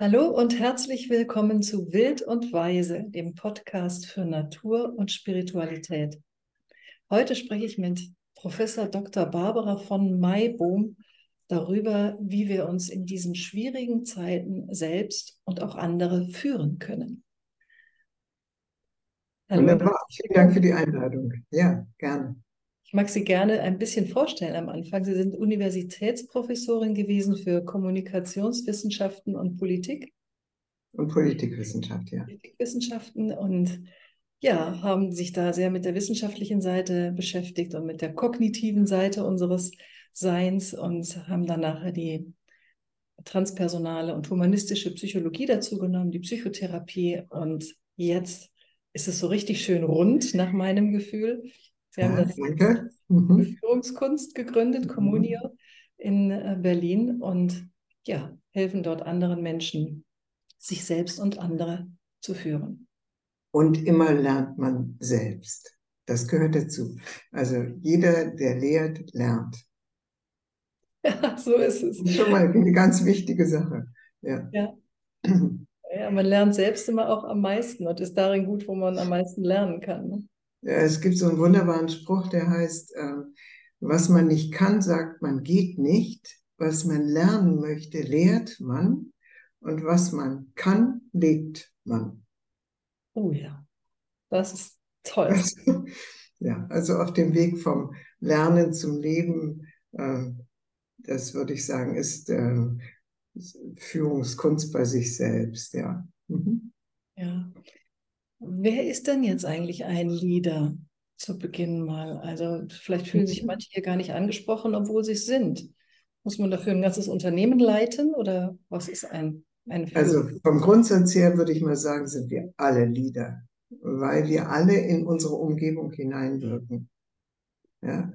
Hallo und herzlich willkommen zu Wild und Weise, dem Podcast für Natur und Spiritualität. Heute spreche ich mit Professor Dr. Barbara von Maibohm darüber, wie wir uns in diesen schwierigen Zeiten selbst und auch andere führen können. Hallo. Wunderbar, vielen Dank für die Einladung. Ja, gerne. Ich mag Sie gerne ein bisschen vorstellen am Anfang. Sie sind Universitätsprofessorin gewesen für Kommunikationswissenschaften und Politik. Und Politikwissenschaft, ja. Politikwissenschaften und ja, haben sich da sehr mit der wissenschaftlichen Seite beschäftigt und mit der kognitiven Seite unseres Seins und haben dann nachher die transpersonale und humanistische Psychologie dazu genommen, die Psychotherapie und jetzt ist es so richtig schön rund nach meinem Gefühl. Sie haben das danke. Mhm. Führungskunst gegründet, Communio mhm. in äh, Berlin und ja, helfen dort anderen Menschen, sich selbst und andere zu führen. Und immer lernt man selbst. Das gehört dazu. Also jeder, der lehrt, lernt. Ja, so ist es. Das ist schon mal eine ganz wichtige Sache. Ja. ja. ja. man lernt selbst immer auch am meisten und ist darin gut, wo man am meisten lernen kann. Ne? Es gibt so einen wunderbaren Spruch, der heißt, äh, was man nicht kann, sagt man geht nicht. Was man lernen möchte, lehrt man. Und was man kann, lebt man. Oh ja, das ist toll. Also, ja, also auf dem Weg vom Lernen zum Leben, äh, das würde ich sagen, ist äh, Führungskunst bei sich selbst, ja. Mhm. Ja. Wer ist denn jetzt eigentlich ein Leader zu Beginn mal? Also vielleicht fühlen sich mhm. manche hier gar nicht angesprochen, obwohl sie es sind. Muss man dafür ein ganzes Unternehmen leiten oder was ist ein, ein Also vom Grundsatz her würde ich mal sagen, sind wir alle Leader, weil wir alle in unsere Umgebung hineinwirken. Ja?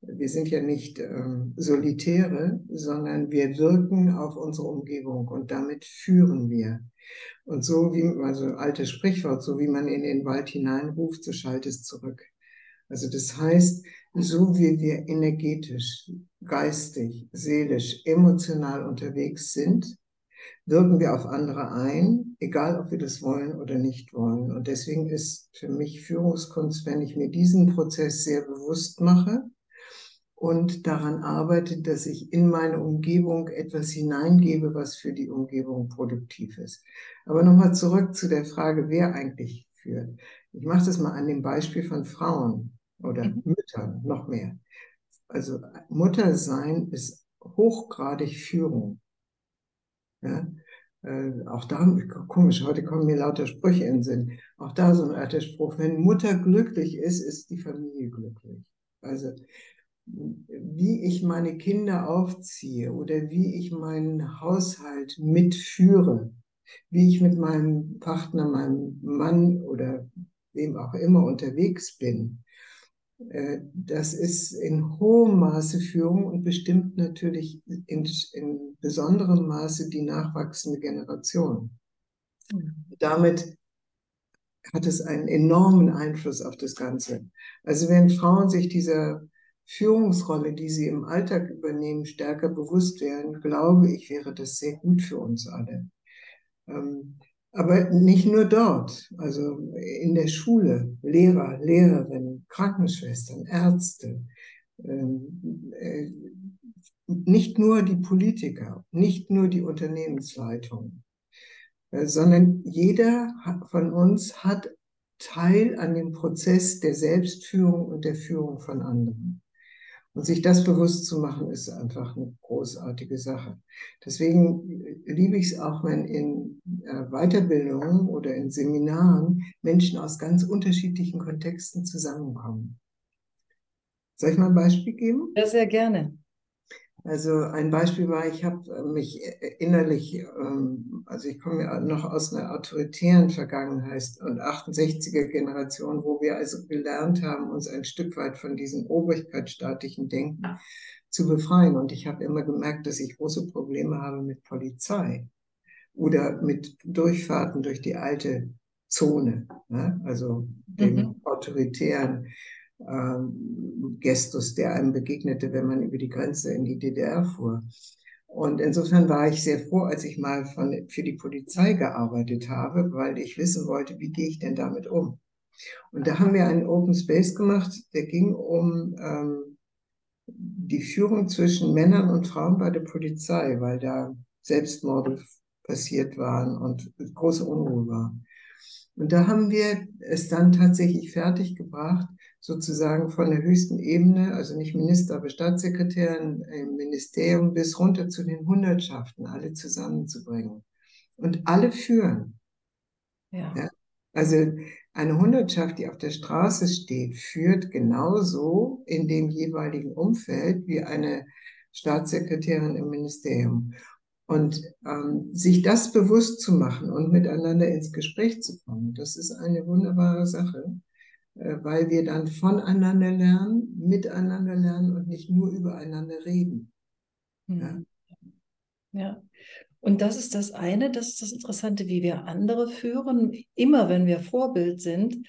Wir sind ja nicht ähm, Solitäre, sondern wir wirken auf unsere Umgebung und damit führen wir. Und so wie, also altes Sprichwort, so wie man in den Wald hineinruft, so schallt es zurück. Also das heißt, so wie wir energetisch, geistig, seelisch, emotional unterwegs sind, wirken wir auf andere ein, egal ob wir das wollen oder nicht wollen. Und deswegen ist für mich Führungskunst, wenn ich mir diesen Prozess sehr bewusst mache, und daran arbeite, dass ich in meine Umgebung etwas hineingebe, was für die Umgebung produktiv ist. Aber nochmal zurück zu der Frage, wer eigentlich führt. Ich mache das mal an dem Beispiel von Frauen oder mhm. Müttern noch mehr. Also Muttersein ist hochgradig Führung. Ja? Äh, auch da, komisch, heute kommen mir lauter Sprüche in den Sinn. Auch da so ein alter Spruch, wenn Mutter glücklich ist, ist die Familie glücklich. Also wie ich meine Kinder aufziehe oder wie ich meinen Haushalt mitführe, wie ich mit meinem Partner, meinem Mann oder wem auch immer unterwegs bin, äh, das ist in hohem Maße Führung und bestimmt natürlich in, in besonderem Maße die nachwachsende Generation. Mhm. Damit hat es einen enormen Einfluss auf das Ganze. Also wenn Frauen sich dieser Führungsrolle, die sie im Alltag übernehmen, stärker bewusst werden, glaube ich, wäre das sehr gut für uns alle. Ähm, aber nicht nur dort, also in der Schule, Lehrer, Lehrerinnen, Krankenschwestern, Ärzte, ähm, äh, nicht nur die Politiker, nicht nur die Unternehmensleitung, äh, sondern jeder von uns hat Teil an dem Prozess der Selbstführung und der Führung von anderen. Und sich das bewusst zu machen, ist einfach eine großartige Sache. Deswegen liebe ich es auch, wenn in äh, Weiterbildungen oder in Seminaren Menschen aus ganz unterschiedlichen Kontexten zusammenkommen. Soll ich mal ein Beispiel geben? Ja, sehr gerne. Also ein Beispiel war, ich habe äh, mich äh, innerlich, ähm, also ich komme ja noch aus einer autoritären Vergangenheit und 68er Generation, wo wir also gelernt haben, uns ein Stück weit von diesem obrigkeitsstaatlichen Denken zu befreien. Und ich habe immer gemerkt, dass ich große Probleme habe mit Polizei oder mit Durchfahrten durch die alte Zone, ne? also dem mhm. autoritären ähm, Gestus, der einem begegnete, wenn man über die Grenze in die DDR fuhr. Und insofern war ich sehr froh, als ich mal von, für die Polizei gearbeitet habe, weil ich wissen wollte, wie gehe ich denn damit um. Und da haben wir einen Open Space gemacht, der ging um ähm, die Führung zwischen Männern und Frauen bei der Polizei, weil da Selbstmorde passiert waren und große Unruhe war. Und da haben wir es dann tatsächlich fertiggebracht, sozusagen von der höchsten Ebene, also nicht Minister, aber Staatssekretär im Ministerium bis runter zu den Hundertschaften, alle zusammenzubringen. Und alle führen. Ja. ja. Also eine Hundertschaft, die auf der Straße steht, führt genauso in dem jeweiligen Umfeld wie eine Staatssekretärin im Ministerium. Und ähm, sich das bewusst zu machen und miteinander ins Gespräch zu kommen, das ist eine wunderbare Sache, weil wir dann voneinander lernen, miteinander lernen und nicht nur übereinander reden. Mhm. Ja. ja. Und das ist das eine, das ist das Interessante, wie wir andere führen, immer wenn wir Vorbild sind.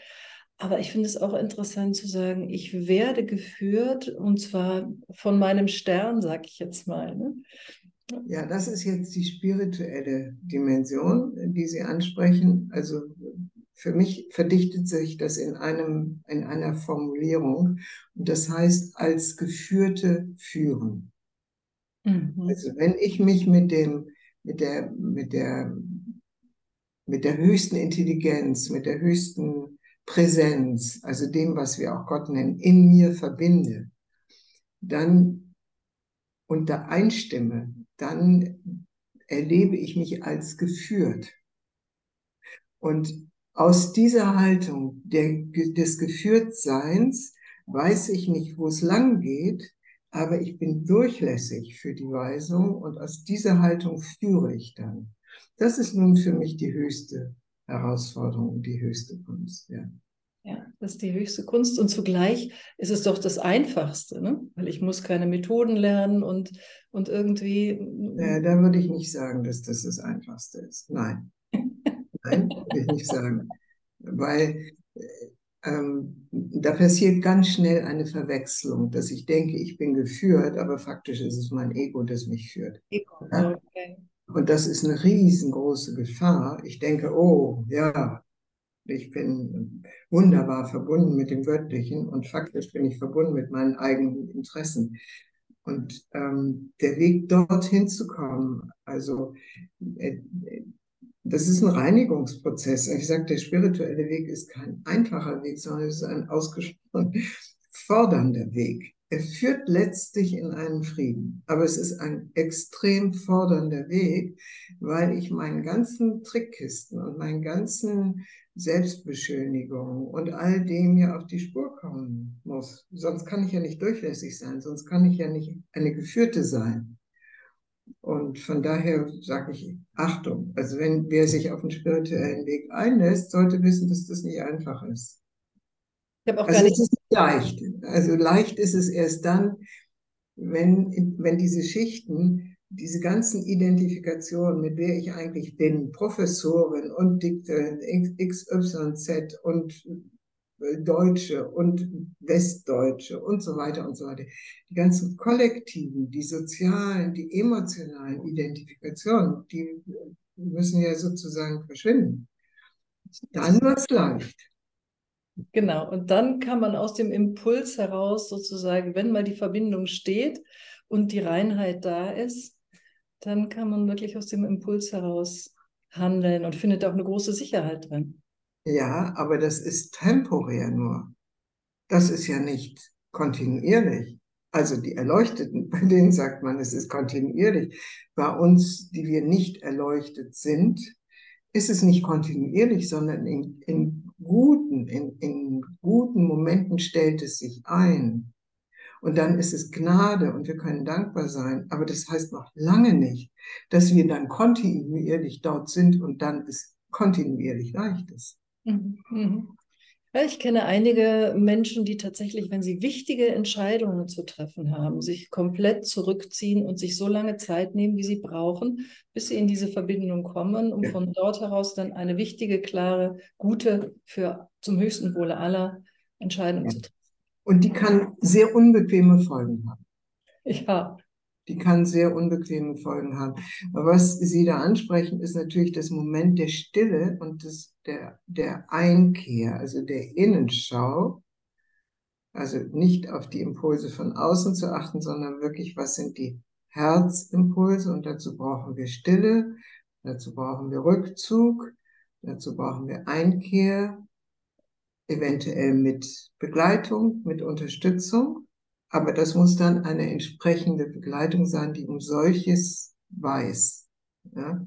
Aber ich finde es auch interessant zu sagen, ich werde geführt und zwar von meinem Stern, sag ich jetzt mal. Ne? Ja, das ist jetzt die spirituelle Dimension, die Sie ansprechen. Also für mich verdichtet sich das in einem, in einer Formulierung. Und das heißt, als Geführte führen. Mhm. Also wenn ich mich mit dem, mit der, mit der, mit der höchsten Intelligenz, mit der höchsten Präsenz, also dem, was wir auch Gott nennen, in mir verbinde, dann und da einstimme, dann erlebe ich mich als geführt. Und aus dieser Haltung der, des Geführtseins weiß ich nicht, wo es lang geht, aber ich bin durchlässig für die Weisung und aus dieser Haltung führe ich dann. Das ist nun für mich die höchste Herausforderung, die höchste Kunst. Ja. Ja, das ist die höchste Kunst und zugleich ist es doch das Einfachste, ne? weil ich muss keine Methoden lernen und, und irgendwie. Ja, da würde ich nicht sagen, dass das das Einfachste ist. Nein. Nein, würde ich nicht sagen. Weil ähm, da passiert ganz schnell eine Verwechslung, dass ich denke, ich bin geführt, aber faktisch ist es mein Ego, das mich führt. Ego, ja? okay. Und das ist eine riesengroße Gefahr. Ich denke, oh, ja, ich bin wunderbar verbunden mit dem Göttlichen und faktisch bin ich verbunden mit meinen eigenen Interessen. Und ähm, der Weg dorthin zu kommen, also äh, das ist ein Reinigungsprozess. Ich sage, der spirituelle Weg ist kein einfacher Weg, sondern es ist ein ausgesprochen fordernder Weg. Er führt letztlich in einen Frieden, aber es ist ein extrem fordernder Weg, weil ich meinen ganzen Trickkisten und meinen ganzen Selbstbeschönigungen und all dem ja auf die Spur kommen muss. Sonst kann ich ja nicht durchlässig sein, sonst kann ich ja nicht eine Geführte sein. Und von daher sage ich Achtung. Also wenn wer sich auf den spirituellen Weg einlässt, sollte wissen, dass das nicht einfach ist. Ich habe auch also gar nicht. Es ist leicht. Also leicht ist es erst dann, wenn, wenn diese Schichten, diese ganzen Identifikationen, mit wer ich eigentlich bin, Professorin und XYZ und Deutsche und Westdeutsche und so weiter und so weiter. Die ganzen kollektiven, die sozialen, die emotionalen Identifikationen, die müssen ja sozusagen verschwinden. Dann wird es leicht. Genau, und dann kann man aus dem Impuls heraus sozusagen, wenn mal die Verbindung steht und die Reinheit da ist, dann kann man wirklich aus dem Impuls heraus handeln und findet auch eine große Sicherheit drin. Ja, aber das ist temporär nur. Das ist ja nicht kontinuierlich. Also die Erleuchteten, bei denen sagt man, es ist kontinuierlich. Bei uns, die wir nicht erleuchtet sind, ist es nicht kontinuierlich, sondern in, in guten, in, in guten Momenten stellt es sich ein. Und dann ist es Gnade und wir können dankbar sein. Aber das heißt noch lange nicht, dass wir dann kontinuierlich dort sind und dann es kontinuierlich leicht ist. Mhm. mhm. Ja, ich kenne einige Menschen, die tatsächlich, wenn sie wichtige Entscheidungen zu treffen haben, sich komplett zurückziehen und sich so lange Zeit nehmen, wie sie brauchen, bis sie in diese Verbindung kommen, um ja. von dort heraus dann eine wichtige, klare, gute, für zum höchsten Wohle aller Entscheidung ja. zu treffen. Und die kann sehr unbequeme Folgen haben. Ja. Die kann sehr unbequeme Folgen haben. Aber was Sie da ansprechen, ist natürlich das Moment der Stille und des, der, der Einkehr, also der Innenschau. Also nicht auf die Impulse von außen zu achten, sondern wirklich, was sind die Herzimpulse? Und dazu brauchen wir Stille, dazu brauchen wir Rückzug, dazu brauchen wir Einkehr, eventuell mit Begleitung, mit Unterstützung. Aber das muss dann eine entsprechende Begleitung sein, die um solches weiß. Ja?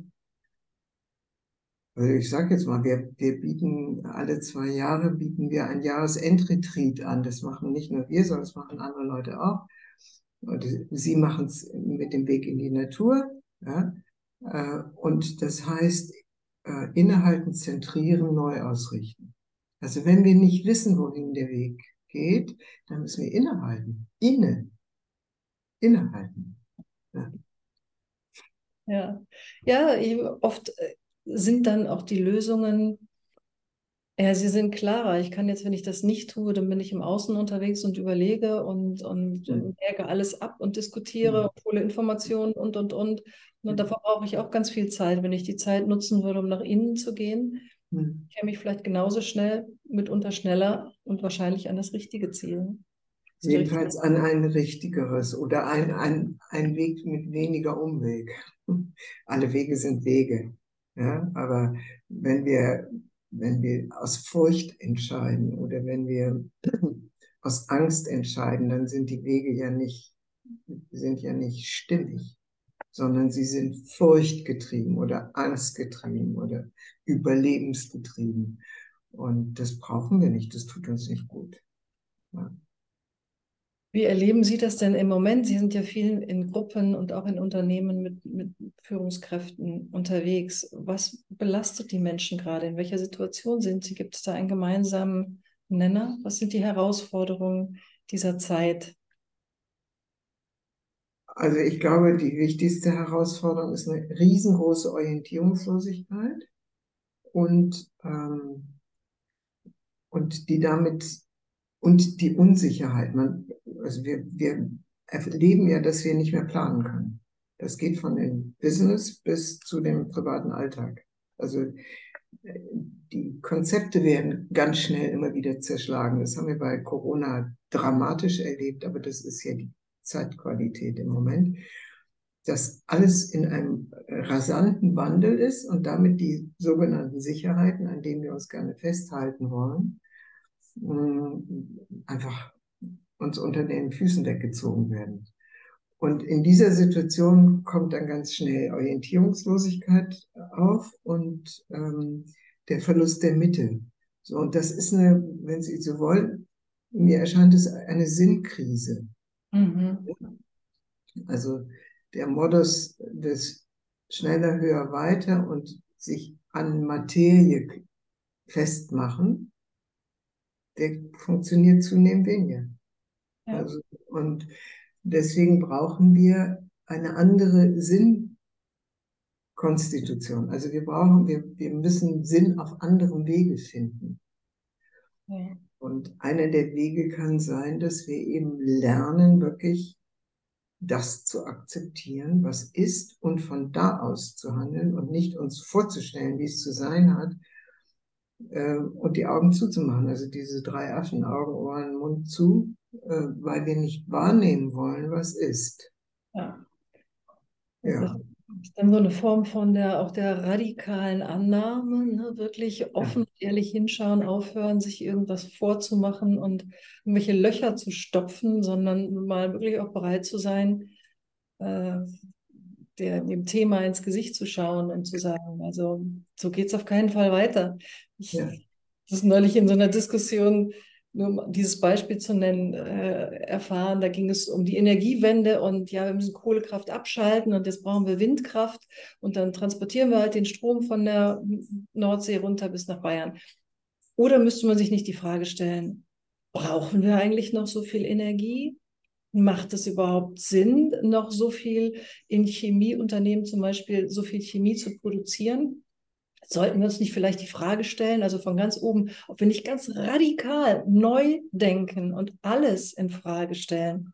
Also ich sage jetzt mal, wir, wir bieten alle zwei Jahre bieten wir ein Jahresendretreat an. Das machen nicht nur wir, sondern das machen andere Leute auch. Und sie machen es mit dem Weg in die Natur. Ja? Äh, und das heißt, äh, innehalten, zentrieren, neu ausrichten. Also wenn wir nicht wissen, wohin der Weg geht, dann müssen wir innehalten. Inne. Innehalten. Ja. Ja, ja oft äh, sind dann auch die Lösungen, ja, sie sind klarer. Ich kann jetzt, wenn ich das nicht tue, dann bin ich im Außen unterwegs und überlege und, und mhm. merke alles ab und diskutiere, mhm. hole Informationen und, und, und. Und mhm. davor brauche ich auch ganz viel Zeit. Wenn ich die Zeit nutzen würde, um nach innen zu gehen, hm. käme ich vielleicht genauso schnell, mitunter schneller und wahrscheinlich an das richtige Ziel. Jedenfalls an ein richtigeres oder ein, ein, ein Weg mit weniger Umweg. Alle Wege sind Wege. Ja, aber wenn wir, wenn wir aus Furcht entscheiden oder wenn wir aus Angst entscheiden, dann sind die Wege ja nicht, sind ja nicht stimmig sondern sie sind furchtgetrieben oder angstgetrieben oder überlebensgetrieben. Und das brauchen wir nicht, das tut uns nicht gut. Ja. Wie erleben Sie das denn im Moment? Sie sind ja viel in Gruppen und auch in Unternehmen mit, mit Führungskräften unterwegs. Was belastet die Menschen gerade? In welcher Situation sind sie? Gibt es da einen gemeinsamen Nenner? Was sind die Herausforderungen dieser Zeit? Also ich glaube, die wichtigste Herausforderung ist eine riesengroße Orientierungslosigkeit und, ähm, und die damit und die Unsicherheit. Man, also wir, wir erleben ja, dass wir nicht mehr planen können. Das geht von dem Business bis zu dem privaten Alltag. Also die Konzepte werden ganz schnell immer wieder zerschlagen. Das haben wir bei Corona dramatisch erlebt, aber das ist ja die Zeitqualität im Moment, dass alles in einem rasanten Wandel ist und damit die sogenannten Sicherheiten, an denen wir uns gerne festhalten wollen, mm, einfach uns unter den Füßen weggezogen werden. Und in dieser Situation kommt dann ganz schnell Orientierungslosigkeit auf und ähm, der Verlust der Mitte. So, und das ist eine, wenn Sie so wollen, mir erscheint es eine Sinnkrise. Mhm. Also der Modus des schneller, höher, weiter und sich an Materie festmachen, der funktioniert zunehmend weniger. Ja. Also, und deswegen brauchen wir eine andere Sinnkonstitution. Also wir brauchen, wir, wir müssen Sinn auf anderem Wege finden. Ja. Und einer der Wege kann sein, dass wir eben lernen, wirklich das zu akzeptieren, was ist und von da aus zu handeln und nicht uns vorzustellen, wie es zu sein hat äh, und die Augen zuzumachen. Also diese drei Affen, Augen, Ohren, Mund zu, äh, weil wir nicht wahrnehmen wollen, was ist. Ja. ja ist dann so eine Form von der auch der radikalen Annahme, ne? wirklich offen, ja. ehrlich hinschauen, aufhören, sich irgendwas vorzumachen und irgendwelche Löcher zu stopfen, sondern mal wirklich auch bereit zu sein, äh, der, dem Thema ins Gesicht zu schauen und zu sagen, also so geht es auf keinen Fall weiter. Ich, ja. Das ist neulich in so einer Diskussion nur um dieses Beispiel zu nennen, äh, erfahren. Da ging es um die Energiewende und ja, wir müssen Kohlekraft abschalten und jetzt brauchen wir Windkraft und dann transportieren wir halt den Strom von der Nordsee runter bis nach Bayern. Oder müsste man sich nicht die Frage stellen, brauchen wir eigentlich noch so viel Energie? Macht es überhaupt Sinn, noch so viel in Chemieunternehmen zum Beispiel, so viel Chemie zu produzieren? Sollten wir uns nicht vielleicht die Frage stellen, also von ganz oben, ob wir nicht ganz radikal neu denken und alles in Frage stellen.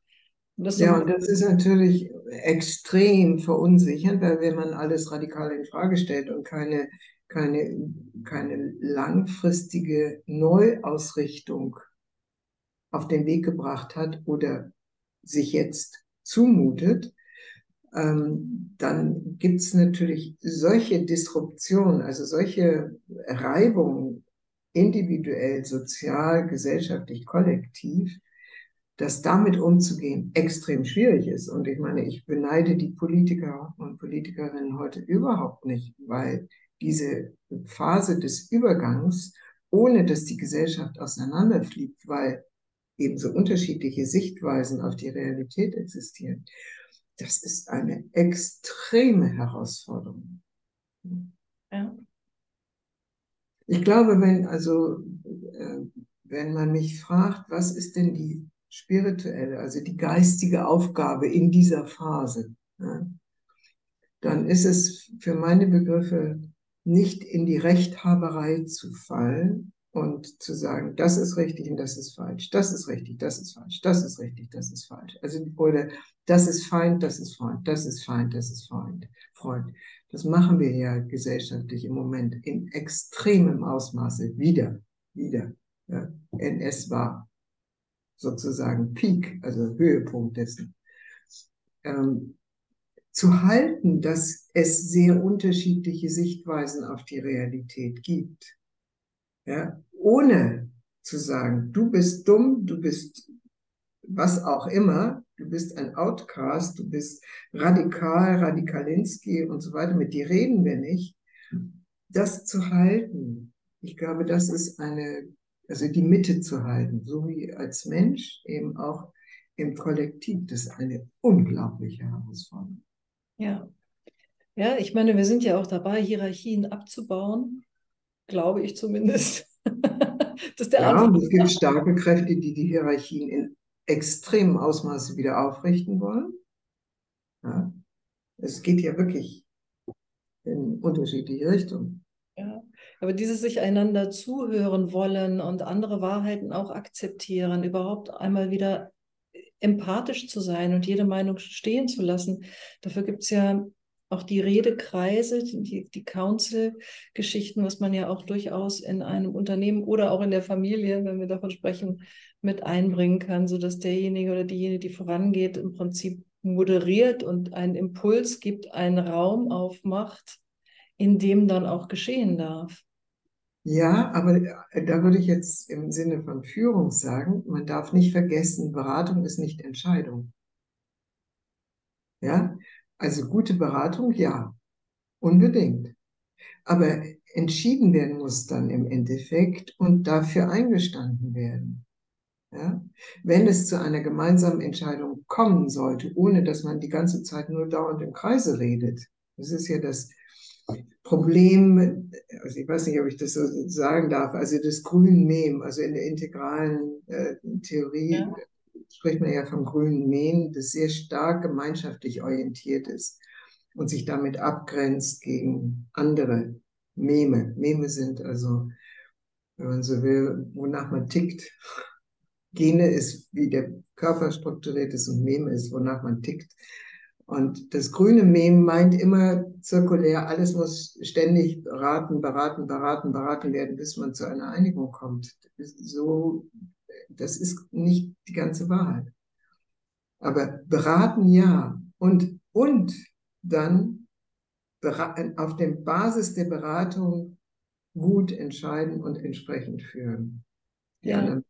Und ja, und das ist natürlich extrem verunsichernd, weil wenn man alles radikal in Frage stellt und keine, keine, keine langfristige Neuausrichtung auf den Weg gebracht hat oder sich jetzt zumutet, ähm, dann gibt es natürlich solche Disruptionen, also solche Reibungen individuell, sozial, gesellschaftlich, kollektiv, dass damit umzugehen extrem schwierig ist. Und ich meine, ich beneide die Politiker und Politikerinnen heute überhaupt nicht, weil diese Phase des Übergangs, ohne dass die Gesellschaft auseinanderfliegt, weil eben so unterschiedliche Sichtweisen auf die Realität existieren, das ist eine extreme Herausforderung. Ja. Ich glaube, wenn, also, äh, wenn man mich fragt, was ist denn die spirituelle, also die geistige Aufgabe in dieser Phase, ja, dann ist es für meine Begriffe nicht in die Rechthaberei zu fallen, und zu sagen, das ist richtig und das ist falsch, das ist richtig, das ist falsch, das ist richtig, das ist falsch. Also, oder das ist Feind, das ist Freund, das ist Feind, das ist Freund, Freund. Das machen wir ja gesellschaftlich im Moment in extremem Ausmaße wieder, wieder. Ja. NS war sozusagen Peak, also Höhepunkt dessen. Ähm, zu halten, dass es sehr unterschiedliche Sichtweisen auf die Realität gibt ja, ohne zu sagen, du bist dumm, du bist was auch immer, du bist ein Outcast, du bist radikal, Radikalinski und so weiter, mit dir reden wir nicht, das zu halten, ich glaube, das ist eine, also die Mitte zu halten, so wie als Mensch, eben auch im Kollektiv, das ist eine unglaubliche Herausforderung. Ja. Ja, ich meine, wir sind ja auch dabei, Hierarchien abzubauen glaube ich zumindest. das ja, Anfang. und es gibt starke Kräfte, die die Hierarchien in extremem Ausmaße wieder aufrichten wollen. Ja. Es geht ja wirklich in unterschiedliche Richtungen. Ja, aber dieses sich einander zuhören wollen und andere Wahrheiten auch akzeptieren, überhaupt einmal wieder empathisch zu sein und jede Meinung stehen zu lassen, dafür gibt es ja auch die Redekreise, die, die Council-Geschichten, was man ja auch durchaus in einem Unternehmen oder auch in der Familie, wenn wir davon sprechen, mit einbringen kann, sodass derjenige oder diejenige, die vorangeht, im Prinzip moderiert und einen Impuls gibt, einen Raum aufmacht, in dem dann auch geschehen darf. Ja, aber da würde ich jetzt im Sinne von Führung sagen, man darf nicht vergessen, Beratung ist nicht Entscheidung. Ja, also gute Beratung, ja, unbedingt. Aber entschieden werden muss dann im Endeffekt und dafür eingestanden werden. Ja? Wenn es zu einer gemeinsamen Entscheidung kommen sollte, ohne dass man die ganze Zeit nur dauernd im Kreise redet, das ist ja das Problem, also ich weiß nicht, ob ich das so sagen darf, also das grünen Mem, also in der integralen äh, Theorie ja spricht man ja vom grünen Mähen, das sehr stark gemeinschaftlich orientiert ist und sich damit abgrenzt gegen andere Meme. Meme sind also, wenn man so will, wonach man tickt. Gene ist, wie der Körper strukturiert ist und Meme ist, wonach man tickt. Und das grüne Mem meint immer zirkulär, alles muss ständig beraten, beraten, beraten, beraten werden, bis man zu einer Einigung kommt. So das ist nicht die ganze Wahrheit. Aber beraten ja. Und, und dann auf der Basis der Beratung gut entscheiden und entsprechend führen. Ja.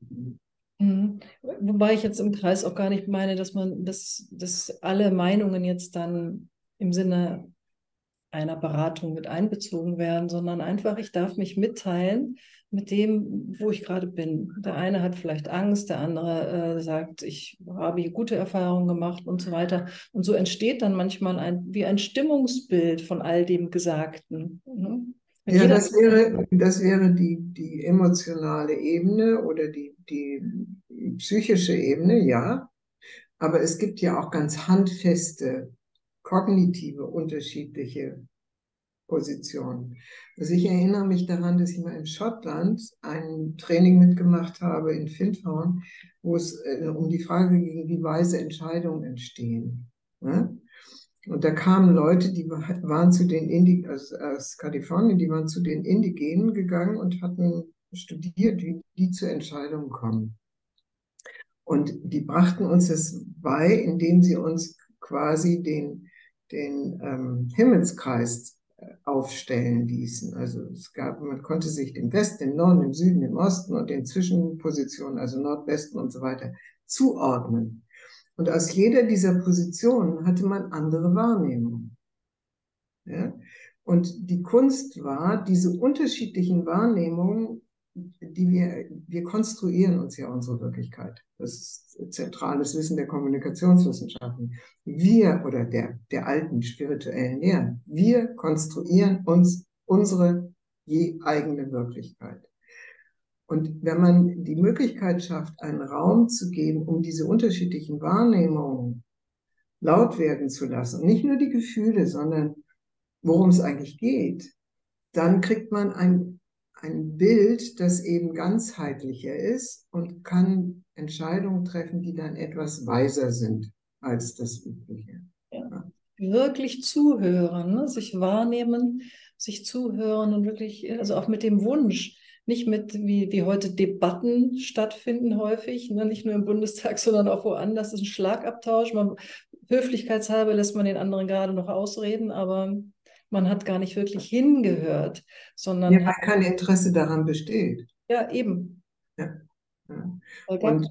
Mhm. Wobei ich jetzt im Kreis auch gar nicht meine, dass man, dass, dass alle Meinungen jetzt dann im Sinne einer Beratung mit einbezogen werden, sondern einfach, ich darf mich mitteilen mit dem, wo ich gerade bin. Der eine hat vielleicht Angst, der andere äh, sagt, ich habe hier gute Erfahrungen gemacht und so weiter. Und so entsteht dann manchmal ein, wie ein Stimmungsbild von all dem Gesagten. Ne? Ja, das wäre, das wäre die, die emotionale Ebene oder die, die psychische Ebene, ja. Aber es gibt ja auch ganz handfeste kognitive unterschiedliche Positionen. Also ich erinnere mich daran, dass ich mal in Schottland ein Training mitgemacht habe in Findhorn, wo es äh, um die Frage ging, wie weise Entscheidungen entstehen. Ne? Und da kamen Leute, die waren zu den Indi aus, aus Kalifornien, die waren zu den Indigenen gegangen und hatten studiert, wie die zu Entscheidungen kommen. Und die brachten uns das bei, indem sie uns quasi den, den ähm, Himmelskreis äh, aufstellen ließen. Also es gab, man konnte sich dem Westen, dem Norden, dem Süden, dem Osten und den Zwischenpositionen, also Nordwesten und so weiter, zuordnen. Und aus jeder dieser Positionen hatte man andere Wahrnehmungen. Ja? Und die Kunst war, diese unterschiedlichen Wahrnehmungen, die wir, wir konstruieren uns ja unsere Wirklichkeit. Das ist zentrales Wissen der Kommunikationswissenschaften. Wir oder der, der alten spirituellen Lehren, wir konstruieren uns unsere je eigene Wirklichkeit. Und wenn man die Möglichkeit schafft, einen Raum zu geben, um diese unterschiedlichen Wahrnehmungen laut werden zu lassen, nicht nur die Gefühle, sondern worum es eigentlich geht, dann kriegt man ein, ein Bild, das eben ganzheitlicher ist und kann Entscheidungen treffen, die dann etwas weiser sind als das Übliche. Ja. Wirklich zuhören, ne? sich wahrnehmen, sich zuhören und wirklich, also auch mit dem Wunsch, nicht mit, wie, wie heute Debatten stattfinden häufig, ne? nicht nur im Bundestag, sondern auch woanders. Das ist ein Schlagabtausch. Man, höflichkeitshalber lässt man den anderen gerade noch ausreden, aber man hat gar nicht wirklich hingehört, sondern. Ja, weil kein Interesse daran besteht. Ja, eben. Ja. ja. Und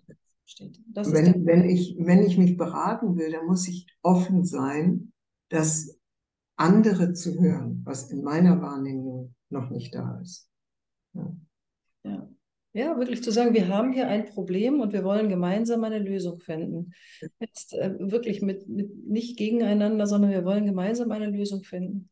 wenn, wenn, ich, wenn ich mich beraten will, dann muss ich offen sein, dass andere zu hören, was in meiner Wahrnehmung noch nicht da ist. Ja. Ja. ja, wirklich zu sagen, wir haben hier ein Problem und wir wollen gemeinsam eine Lösung finden. Jetzt äh, wirklich mit, mit nicht gegeneinander, sondern wir wollen gemeinsam eine Lösung finden.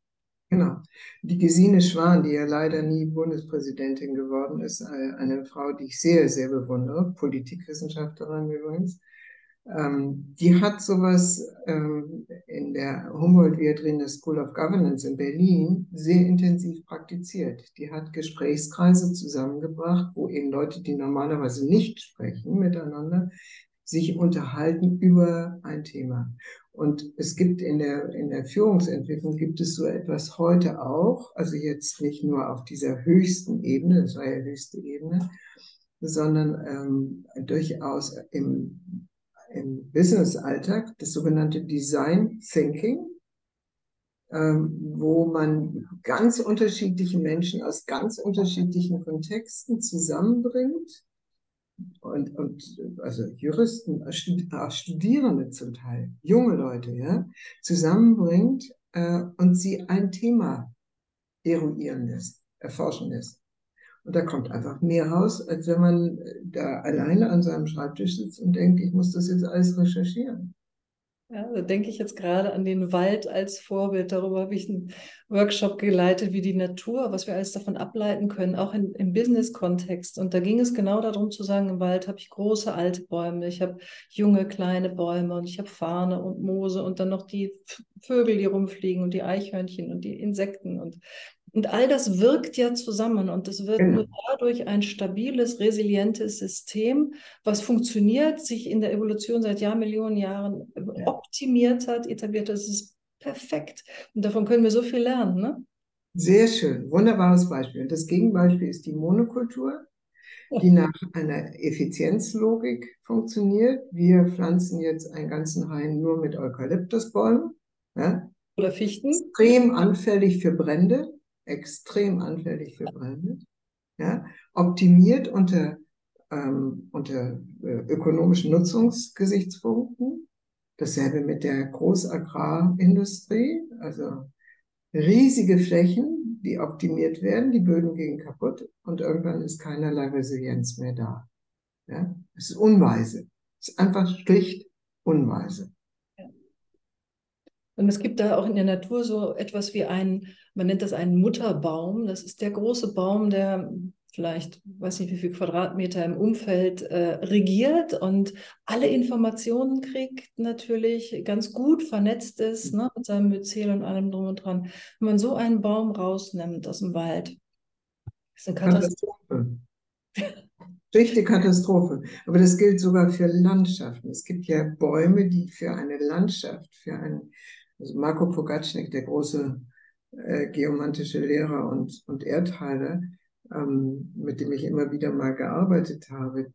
Genau. Die Gesine Schwan, die ja leider nie Bundespräsidentin geworden ist, äh, eine Frau, die ich sehr, sehr bewundere, Politikwissenschaftlerin übrigens, ähm, die hat sowas ähm, in der Humboldt-Viadrina School of Governance in Berlin sehr intensiv praktiziert. Die hat Gesprächskreise zusammengebracht, wo eben Leute, die normalerweise nicht sprechen miteinander, sich unterhalten über ein Thema. Und es gibt in der, in der Führungsentwicklung gibt es so etwas heute auch, also jetzt nicht nur auf dieser höchsten Ebene, das war ja höchste Ebene, sondern ähm, durchaus im im Business-Alltag, das sogenannte Design Thinking, ähm, wo man ganz unterschiedliche Menschen aus ganz unterschiedlichen Kontexten zusammenbringt und, und also Juristen, auch Studierende zum Teil, junge Leute, ja, zusammenbringt äh, und sie ein Thema eruieren lässt, erforschen lässt. Und da kommt einfach mehr raus, als wenn man äh, da alleine an seinem Schreibtisch sitzt und denkt, ich muss das jetzt alles recherchieren. Ja, da denke ich jetzt gerade an den Wald als Vorbild. Darüber habe ich einen Workshop geleitet, wie die Natur, was wir alles davon ableiten können, auch in, im Business-Kontext. Und da ging es genau darum zu sagen, im Wald habe ich große alte Bäume, ich habe junge kleine Bäume und ich habe Farne und Moose und dann noch die Vögel, die rumfliegen und die Eichhörnchen und die Insekten. Und und all das wirkt ja zusammen und es wird genau. nur dadurch ein stabiles, resilientes System, was funktioniert, sich in der Evolution seit Jahrmillionen Jahren ja. optimiert hat, etabliert. Das ist perfekt. Und davon können wir so viel lernen. Ne? Sehr schön, wunderbares Beispiel. Und das Gegenbeispiel ist die Monokultur, die nach einer Effizienzlogik funktioniert. Wir pflanzen jetzt einen ganzen Hain nur mit Eukalyptusbäumen. Ja? Oder Fichten. Extrem anfällig für Brände extrem anfällig für Brände, ja, optimiert unter, ähm, unter äh, ökonomischen Nutzungsgesichtspunkten. Dasselbe mit der Großagrarindustrie, also riesige Flächen, die optimiert werden, die Böden gehen kaputt und irgendwann ist keinerlei Resilienz mehr da. Ja, es ist unweise. Es ist einfach schlicht unweise. Und es gibt da auch in der Natur so etwas wie einen, man nennt das einen Mutterbaum. Das ist der große Baum, der vielleicht, weiß nicht wie viel Quadratmeter im Umfeld äh, regiert und alle Informationen kriegt, natürlich ganz gut vernetzt ist, ne, mit seinem Myzel und allem drum und dran. Wenn man so einen Baum rausnimmt aus dem Wald, ist eine Katastrophe. Schlichte Katastrophe. Aber das gilt sogar für Landschaften. Es gibt ja Bäume, die für eine Landschaft, für einen, also Marco Pogacnik, der große äh, geomantische Lehrer und, und Erdheiler, ähm, mit dem ich immer wieder mal gearbeitet habe,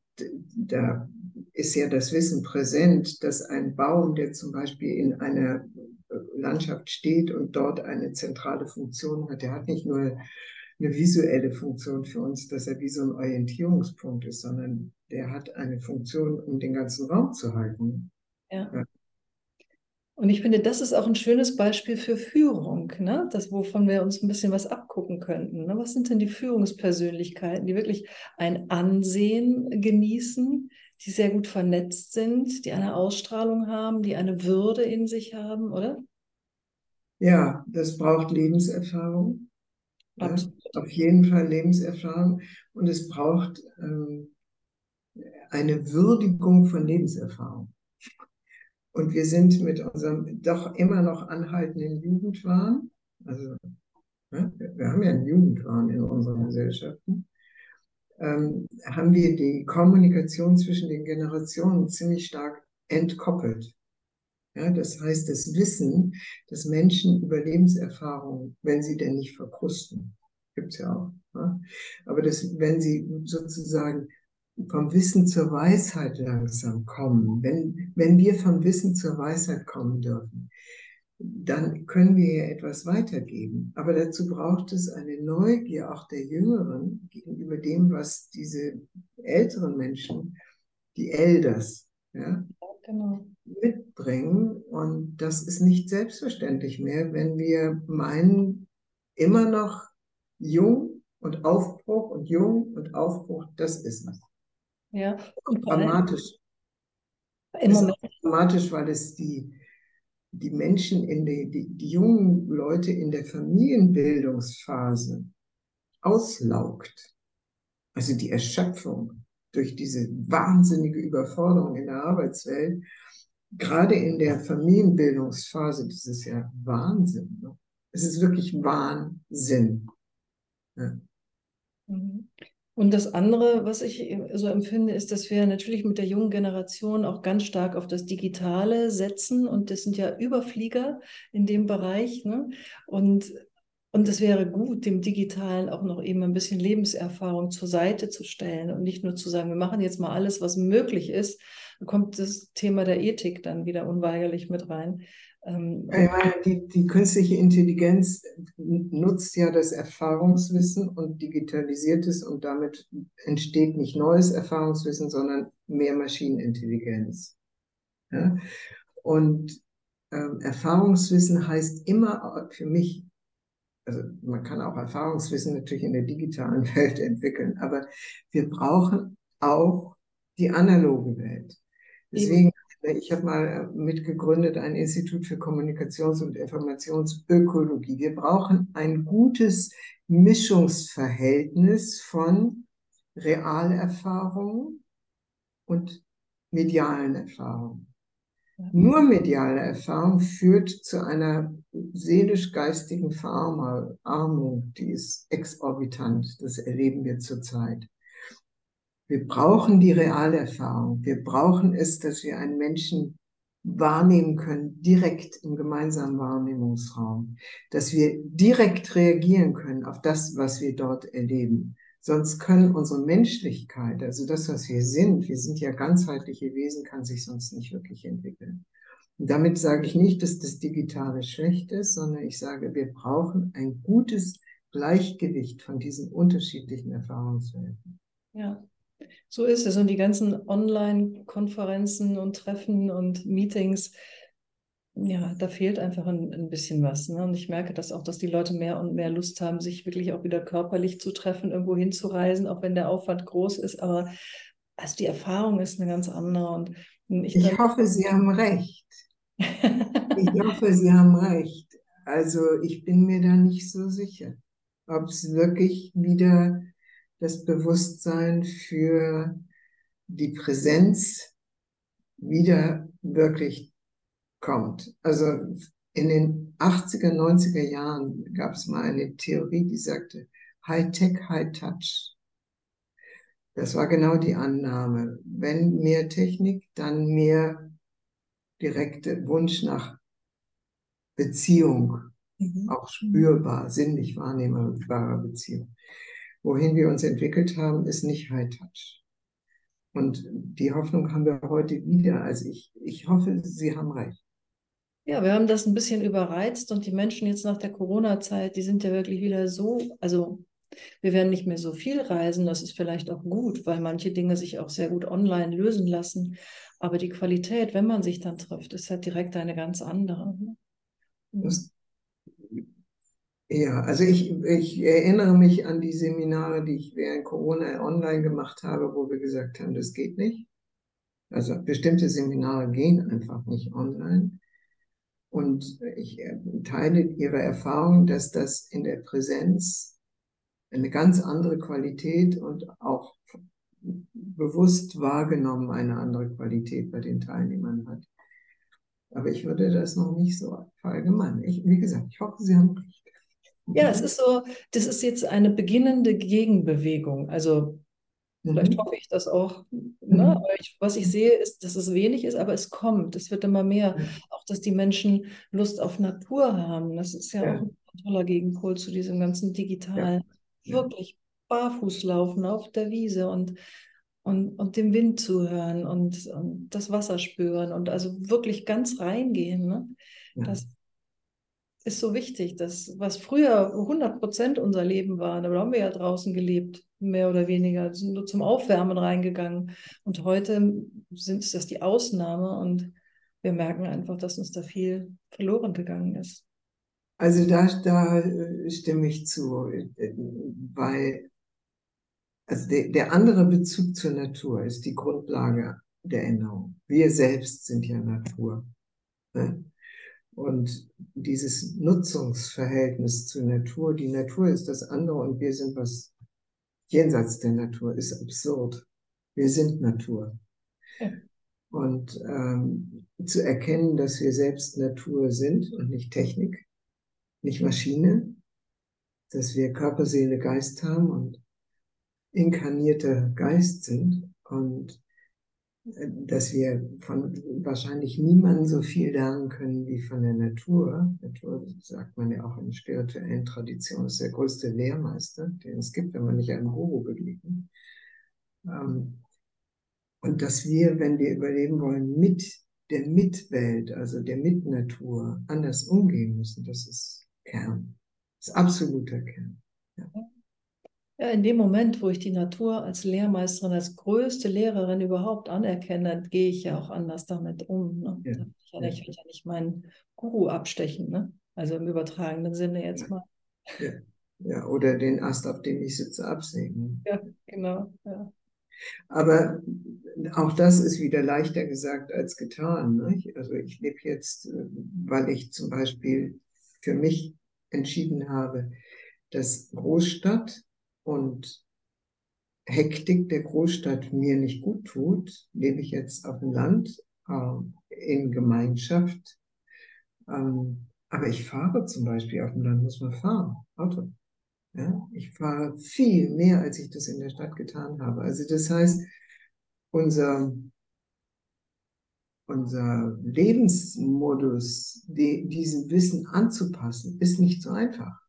da ist ja das Wissen präsent, dass ein Baum, der zum Beispiel in einer äh, Landschaft steht und dort eine zentrale Funktion hat, der hat nicht nur eine visuelle Funktion für uns, dass er wie so ein Orientierungspunkt ist, sondern der hat eine Funktion, um den ganzen Raum zu halten. Ja. Und ich finde, das ist auch ein schönes Beispiel für Führung, ne? das, wovon wir uns ein bisschen was abgucken könnten. Ne? Was sind denn die Führungspersönlichkeiten, die wirklich ein Ansehen genießen, die sehr gut vernetzt sind, die eine Ausstrahlung haben, die eine Würde in sich haben, oder? Ja, das braucht Lebenserfahrung. Ja, auf jeden Fall Lebenserfahrung. Und es braucht ähm, eine Würdigung von Lebenserfahrung. Und wir sind mit unserem doch immer noch anhaltenden Jugendwahn, also ne, wir haben ja einen Jugendwahn in unseren Gesellschaften, ähm, haben wir die Kommunikation zwischen den Generationen ziemlich stark entkoppelt. Ja, das heißt, das Wissen, dass Menschen über Lebenserfahrungen, wenn sie denn nicht verkrusten, gibt es ja auch, ne? aber das, wenn sie sozusagen vom Wissen zur Weisheit langsam kommen, wenn, wenn wir vom Wissen zur Weisheit kommen dürfen, dann können wir ja etwas weitergeben. Aber dazu braucht es eine Neugier auch der Jüngeren gegenüber dem, was diese älteren Menschen, die Elders, ja, genau. mitbringen. Und das ist nicht selbstverständlich mehr, wenn wir meinen, immer noch jung und Aufbruch und jung und Aufbruch, das ist es. Ja, und dramatisch. Im Moment. Dramatisch, weil es die, die Menschen in die, die, die jungen Leute in der Familienbildungsphase auslaugt. Also die Erschöpfung durch diese wahnsinnige Überforderung in der Arbeitswelt, gerade in der Familienbildungsphase, das ist ja Wahnsinn. Ne? Es ist wirklich Wahnsinn. Ja. Mhm. Und das andere, was ich so empfinde, ist, dass wir natürlich mit der jungen Generation auch ganz stark auf das Digitale setzen. Und das sind ja Überflieger in dem Bereich. Ne? Und, und es wäre gut, dem Digitalen auch noch eben ein bisschen Lebenserfahrung zur Seite zu stellen und nicht nur zu sagen, wir machen jetzt mal alles, was möglich ist. Da kommt das Thema der Ethik dann wieder unweigerlich mit rein. Ähm, meine, die, die künstliche Intelligenz nutzt ja das Erfahrungswissen und digitalisiert es und damit entsteht nicht neues Erfahrungswissen, sondern mehr Maschinenintelligenz. Ja? Und ähm, Erfahrungswissen heißt immer für mich, also man kann auch Erfahrungswissen natürlich in der digitalen Welt entwickeln, aber wir brauchen auch die analoge Welt. Deswegen ich habe mal äh, mitgegründet ein Institut für Kommunikations- und Informationsökologie. Wir brauchen ein gutes Mischungsverhältnis von Realerfahrungen und medialen Erfahrungen. Nur mediale Erfahrung führt zu einer seelisch-geistigen Verarmung, die ist exorbitant. Das erleben wir zurzeit. Wir brauchen die Realerfahrung. Wir brauchen es, dass wir einen Menschen wahrnehmen können, direkt im gemeinsamen Wahrnehmungsraum, dass wir direkt reagieren können auf das, was wir dort erleben. Sonst können unsere Menschlichkeit, also das, was wir sind, wir sind ja ganzheitliche Wesen, kann sich sonst nicht wirklich entwickeln. Und damit sage ich nicht, dass das Digitale schlecht ist, sondern ich sage, wir brauchen ein gutes Gleichgewicht von diesen unterschiedlichen Erfahrungswelten. Ja, so ist es. Und die ganzen Online-Konferenzen und Treffen und Meetings, ja, da fehlt einfach ein, ein bisschen was. Ne? Und ich merke das auch, dass die Leute mehr und mehr Lust haben, sich wirklich auch wieder körperlich zu treffen, irgendwo hinzureisen, auch wenn der Aufwand groß ist. Aber also die Erfahrung ist eine ganz andere. Und ich, ich hoffe, Sie haben recht. ich hoffe, Sie haben recht. Also ich bin mir da nicht so sicher, ob es wirklich wieder das Bewusstsein für die Präsenz wieder wirklich kommt. Also in den 80er, 90er Jahren gab es mal eine Theorie, die sagte, High-Tech, High-Touch. Das war genau die Annahme. Wenn mehr Technik, dann mehr direkte Wunsch nach Beziehung, mhm. auch spürbar, sinnlich wahrnehmbare Beziehung. Wohin wir uns entwickelt haben, ist nicht High Touch. Und die Hoffnung haben wir heute wieder. Also ich, ich hoffe, Sie haben recht. Ja, wir haben das ein bisschen überreizt und die Menschen jetzt nach der Corona-Zeit, die sind ja wirklich wieder so, also wir werden nicht mehr so viel reisen, das ist vielleicht auch gut, weil manche Dinge sich auch sehr gut online lösen lassen. Aber die Qualität, wenn man sich dann trifft, ist halt direkt eine ganz andere. Ne? Das, ja, also ich, ich erinnere mich an die Seminare, die ich während Corona online gemacht habe, wo wir gesagt haben, das geht nicht. Also bestimmte Seminare gehen einfach nicht online. Und ich teile Ihre Erfahrung, dass das in der Präsenz eine ganz andere Qualität und auch bewusst wahrgenommen eine andere Qualität bei den Teilnehmern hat. Aber ich würde das noch nicht so verallgemeinern. Wie gesagt, ich hoffe, Sie haben recht. Ja, es ist so, das ist jetzt eine beginnende Gegenbewegung. Also vielleicht mhm. hoffe ich das auch. Ne? Mhm. Ich, was ich sehe, ist, dass es wenig ist, aber es kommt. Es wird immer mehr. Auch, dass die Menschen Lust auf Natur haben. Das ist ja, ja. auch ein toller Gegenpol zu diesem ganzen digitalen. Ja. Wirklich barfuß laufen auf der Wiese und und, und dem Wind zuhören und, und das Wasser spüren und also wirklich ganz reingehen. Ne? Ja. Das ist so wichtig. Das, was früher 100 Prozent unser Leben war, da haben wir ja draußen gelebt, mehr oder weniger, sind nur zum Aufwärmen reingegangen. Und heute sind das die Ausnahme und wir merken einfach, dass uns da viel verloren gegangen ist. Also da, da stimme ich zu, weil also der, der andere Bezug zur Natur ist die Grundlage der Änderung. Wir selbst sind ja Natur. Ne? Und dieses Nutzungsverhältnis zur Natur, die Natur ist das andere und wir sind was jenseits der Natur, ist absurd. Wir sind Natur. Ja. Und ähm, zu erkennen, dass wir selbst Natur sind und nicht Technik, nicht Maschine, dass wir Körper, Seele, Geist haben und inkarnierter Geist sind und dass wir von wahrscheinlich niemandem so viel lernen können wie von der Natur. Natur, sagt man ja auch in spirituellen Traditionen, ist der größte Lehrmeister, den es gibt, wenn man nicht einem Guru begegnet. Ähm, und dass wir, wenn wir überleben wollen, mit der Mitwelt, also der Mitnatur, anders umgehen müssen, das ist Kern. Das ist absoluter Kern. Ja. Ja, in dem Moment, wo ich die Natur als Lehrmeisterin, als größte Lehrerin überhaupt anerkenne, gehe ich ja auch anders damit um. Ne? Ja. Ich, ja, ich will ja nicht meinen Guru abstechen, ne? also im übertragenen Sinne jetzt mal. Ja. ja, oder den Ast, auf dem ich sitze, absägen. Ja, genau. Ja. Aber auch das ist wieder leichter gesagt als getan. Nicht? Also ich lebe jetzt, weil ich zum Beispiel für mich entschieden habe, dass Großstadt und Hektik der Großstadt mir nicht gut tut, lebe ich jetzt auf dem Land äh, in Gemeinschaft. Ähm, aber ich fahre zum Beispiel auf dem Land, muss man fahren, Auto. Ja, ich fahre viel mehr, als ich das in der Stadt getan habe. Also das heißt, unser, unser Lebensmodus, die, diesem Wissen anzupassen, ist nicht so einfach.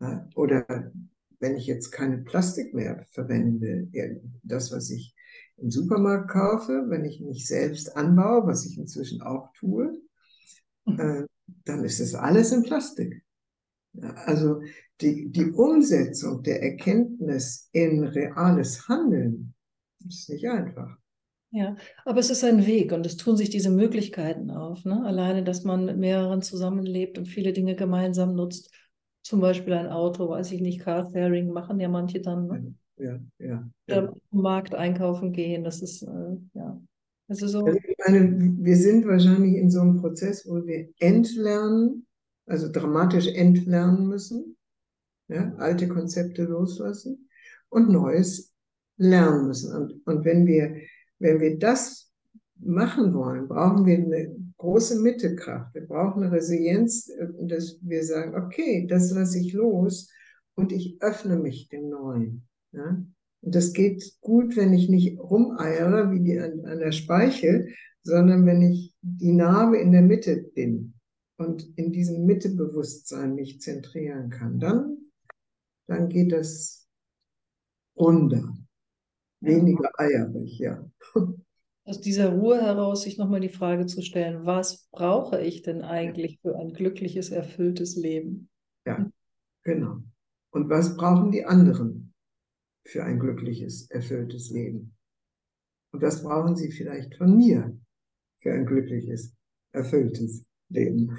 Ja, oder wenn ich jetzt keine Plastik mehr verwenden will, das, was ich im Supermarkt kaufe, wenn ich mich selbst anbaue, was ich inzwischen auch tue, mhm. äh, dann ist das alles in Plastik. Also die, die Umsetzung der Erkenntnis in reales Handeln ist nicht einfach. Ja, aber es ist ein Weg und es tun sich diese Möglichkeiten auf. Ne? Alleine, dass man mit mehreren zusammenlebt und viele Dinge gemeinsam nutzt zum Beispiel ein Auto, weiß ich nicht, Carsharing machen ja manche dann. Ne? Ja, ja. ja. Im Markt einkaufen gehen, das ist, äh, ja. Also, so. also ich meine, wir sind wahrscheinlich in so einem Prozess, wo wir entlernen, also dramatisch entlernen müssen, ja, alte Konzepte loslassen und Neues lernen müssen. Und, und wenn wir, wenn wir das machen wollen, brauchen wir eine große Mittekraft. Wir brauchen eine Resilienz, äh, dass wir sagen, okay, das lasse ich los und ich öffne mich dem Neuen. Ja? Und das geht gut, wenn ich nicht rumeiere wie die an, an der Speichel, sondern wenn ich die Narbe in der Mitte bin und in diesem Mittebewusstsein mich zentrieren kann, dann, dann geht das runter. Weniger eierig, ja. Aus dieser Ruhe heraus sich nochmal die Frage zu stellen, was brauche ich denn eigentlich für ein glückliches, erfülltes Leben? Ja, genau. Und was brauchen die anderen für ein glückliches, erfülltes Leben? Und was brauchen sie vielleicht von mir für ein glückliches, erfülltes Leben?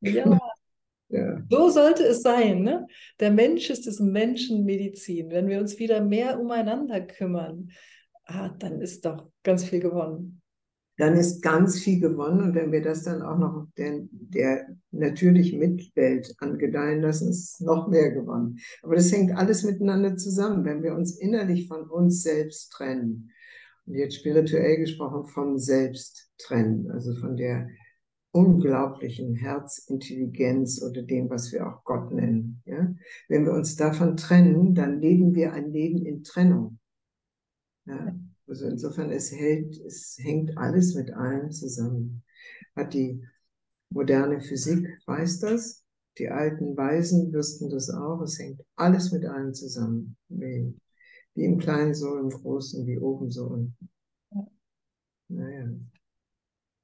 Ja, ja. So sollte es sein. Ne? Der Mensch ist des Menschen Medizin. Wenn wir uns wieder mehr umeinander kümmern, ah, dann ist doch ganz viel gewonnen. Dann ist ganz viel gewonnen und wenn wir das dann auch noch der, der natürlichen Mitwelt angedeihen lassen, ist noch mehr gewonnen. Aber das hängt alles miteinander zusammen, wenn wir uns innerlich von uns selbst trennen. Und jetzt spirituell gesprochen vom Selbst trennen, also von der unglaublichen Herzintelligenz oder dem, was wir auch Gott nennen. Ja? Wenn wir uns davon trennen, dann leben wir ein Leben in Trennung. Ja? Also insofern, es hält, es hängt alles mit allem zusammen. Hat die moderne Physik, weiß das? Die alten Weisen wüssten das auch. Es hängt alles mit allem zusammen. Wie, wie im Kleinen so, im Großen, wie oben so unten. Naja.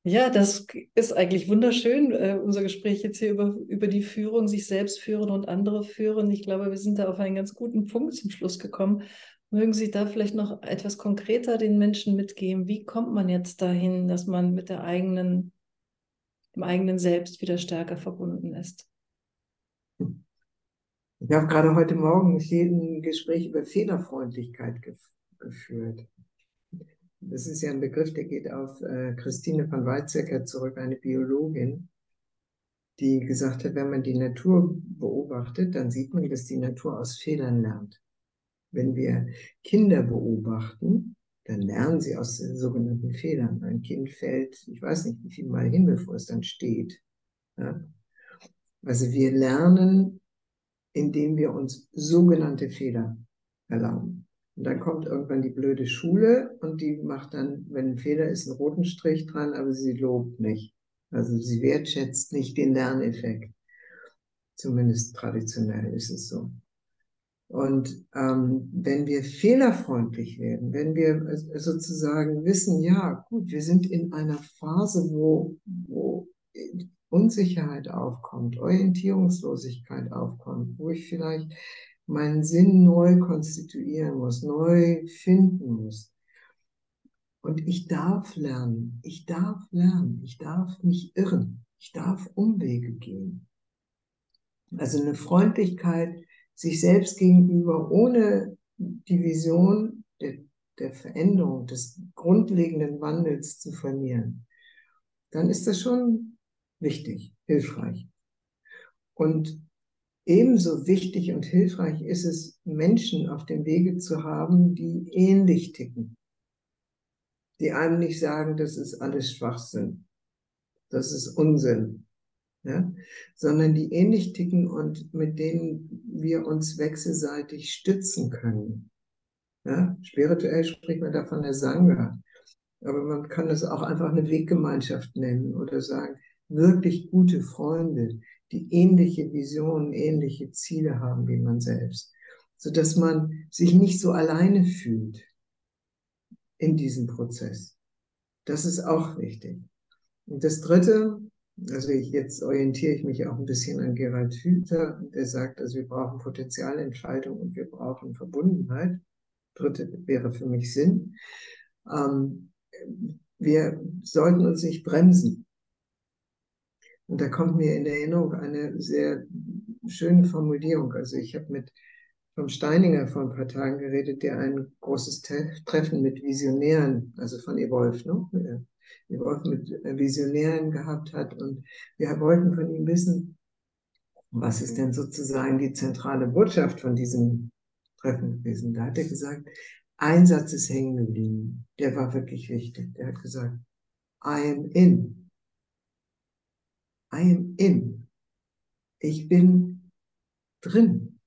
Ja, das ist eigentlich wunderschön, äh, unser Gespräch jetzt hier über, über die Führung, sich selbst führen und andere führen. Ich glaube, wir sind da auf einen ganz guten Punkt zum Schluss gekommen. Mögen Sie da vielleicht noch etwas konkreter den Menschen mitgeben? Wie kommt man jetzt dahin, dass man mit der eigenen, dem eigenen Selbst wieder stärker verbunden ist? Ich habe gerade heute Morgen ein Gespräch über Fehlerfreundlichkeit gef geführt. Das ist ja ein Begriff, der geht auf äh, Christine von Weizsäcker zurück, eine Biologin, die gesagt hat, wenn man die Natur beobachtet, dann sieht man, dass die Natur aus Fehlern lernt. Wenn wir Kinder beobachten, dann lernen sie aus sogenannten Fehlern. Ein Kind fällt, ich weiß nicht, wie viel Mal hin, bevor es dann steht. Ja? Also wir lernen, indem wir uns sogenannte Fehler erlauben. Und dann kommt irgendwann die blöde Schule und die macht dann, wenn ein Fehler ist, einen roten Strich dran, aber sie lobt nicht. Also sie wertschätzt nicht den Lerneffekt. Zumindest traditionell ist es so. Und ähm, wenn wir fehlerfreundlich werden, wenn wir sozusagen wissen, ja, gut, wir sind in einer Phase, wo, wo Unsicherheit aufkommt, Orientierungslosigkeit aufkommt, wo ich vielleicht meinen Sinn neu konstituieren muss, neu finden muss. Und ich darf lernen, ich darf lernen, ich darf mich irren, ich darf Umwege gehen. Also eine Freundlichkeit sich selbst gegenüber ohne die Vision der, der Veränderung, des grundlegenden Wandels zu verlieren, dann ist das schon wichtig, hilfreich. Und Ebenso wichtig und hilfreich ist es, Menschen auf dem Wege zu haben, die ähnlich ticken. Die einem nicht sagen, das ist alles Schwachsinn. Das ist Unsinn. Ja? Sondern die ähnlich ticken und mit denen wir uns wechselseitig stützen können. Ja? Spirituell spricht man da von der Sangha. Aber man kann es auch einfach eine Weggemeinschaft nennen oder sagen, wirklich gute Freunde, die ähnliche Visionen, ähnliche Ziele haben wie man selbst, so dass man sich nicht so alleine fühlt in diesem Prozess. Das ist auch wichtig. Und das dritte, also ich, jetzt orientiere ich mich auch ein bisschen an Gerald Hüther, der sagt, also wir brauchen Potenzialentfaltung und wir brauchen Verbundenheit. Dritte wäre für mich Sinn. Ähm, wir sollten uns nicht bremsen. Und da kommt mir in Erinnerung eine sehr schöne Formulierung. Also ich habe mit vom Steininger vor ein paar Tagen geredet, der ein großes Treffen mit Visionären, also von Evolve, ne? Evolve mit Visionären gehabt hat. Und wir wollten von ihm wissen, was ist denn sozusagen die zentrale Botschaft von diesem Treffen gewesen. Da hat er gesagt, ein Satz ist hängen geblieben. Der war wirklich wichtig. Der hat gesagt, I am in. I am in. Ich bin drin.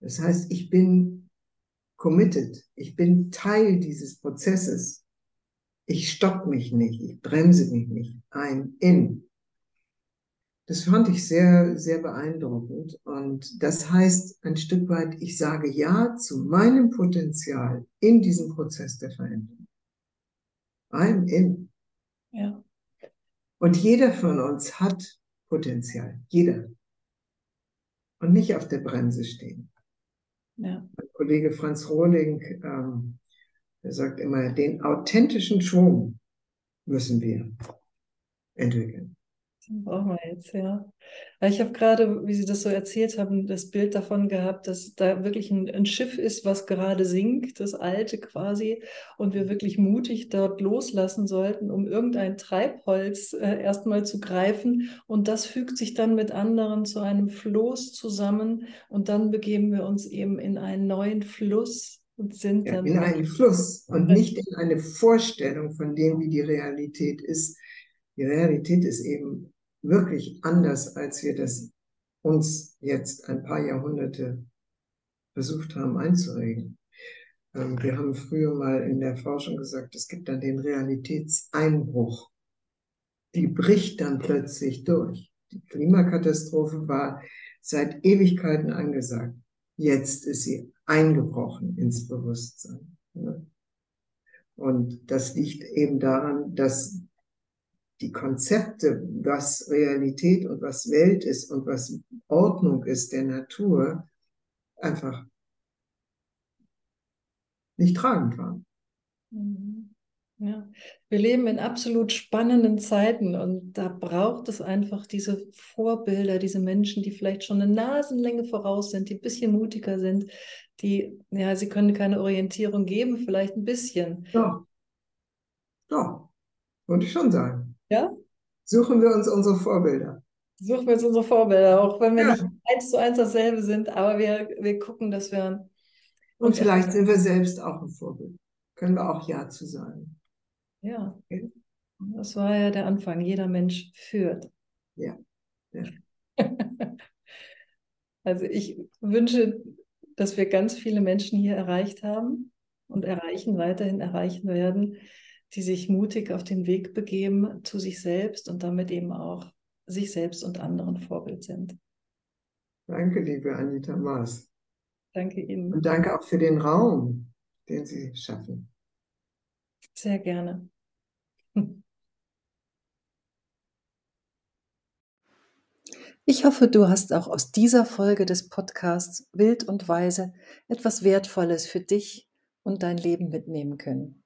Das heißt, ich bin committed. Ich bin Teil dieses Prozesses. Ich stopp mich nicht. Ich bremse mich nicht. I'm in. Das fand ich sehr, sehr beeindruckend. Und das heißt ein Stück weit, ich sage Ja zu meinem Potenzial in diesem Prozess der Veränderung. I'm in. Ja. Und jeder von uns hat Potenzial. Jeder. Und nicht auf der Bremse stehen. Ja. Mein Kollege Franz Rohling, ähm, der sagt immer, den authentischen Schwung müssen wir entwickeln. Brauchen wir jetzt, ja. Ich habe gerade, wie Sie das so erzählt haben, das Bild davon gehabt, dass da wirklich ein, ein, Schiff ist, was gerade sinkt, das alte quasi, und wir wirklich mutig dort loslassen sollten, um irgendein Treibholz äh, erstmal zu greifen. Und das fügt sich dann mit anderen zu einem Floß zusammen und dann begeben wir uns eben in einen neuen Fluss und sind ja, dann. In einen Fluss und nicht in eine Vorstellung von dem, wie die Realität ist. Die Realität ist eben wirklich anders, als wir das uns jetzt ein paar Jahrhunderte versucht haben einzuregen. Ähm, wir haben früher mal in der Forschung gesagt, es gibt dann den Realitätseinbruch. Die bricht dann plötzlich durch. Die Klimakatastrophe war seit Ewigkeiten angesagt. Jetzt ist sie eingebrochen ins Bewusstsein. Und das liegt eben daran, dass die Konzepte, was Realität und was Welt ist und was Ordnung ist der Natur, einfach nicht tragend waren. Mhm. Ja. Wir leben in absolut spannenden Zeiten und da braucht es einfach diese Vorbilder, diese Menschen, die vielleicht schon eine Nasenlänge voraus sind, die ein bisschen mutiger sind, die, ja, sie können keine Orientierung geben, vielleicht ein bisschen. Ja, ja, würde ich schon sagen. Ja? Suchen wir uns unsere Vorbilder. Suchen wir uns unsere Vorbilder, auch wenn wir ja. nicht eins zu eins dasselbe sind, aber wir, wir gucken, dass wir. Und vielleicht sind wir selbst auch ein Vorbild. Können wir auch Ja zu sagen. Ja. Okay. Das war ja der Anfang. Jeder Mensch führt. Ja. ja. also ich wünsche, dass wir ganz viele Menschen hier erreicht haben und erreichen, weiterhin erreichen werden, die sich mutig auf den Weg begeben zu sich selbst und damit eben auch sich selbst und anderen Vorbild sind. Danke, liebe Anita Maas. Danke Ihnen. Und danke auch für den Raum, den Sie schaffen. Sehr gerne. Ich hoffe, du hast auch aus dieser Folge des Podcasts Wild und Weise etwas Wertvolles für dich und dein Leben mitnehmen können.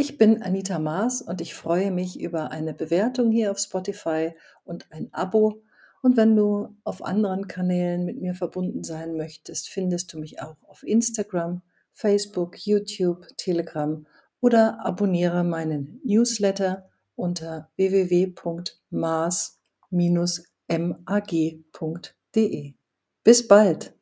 Ich bin Anita Maas und ich freue mich über eine Bewertung hier auf Spotify und ein Abo. Und wenn du auf anderen Kanälen mit mir verbunden sein möchtest, findest du mich auch auf Instagram, Facebook, YouTube, Telegram oder abonniere meinen Newsletter unter www.maas-mag.de. Bis bald!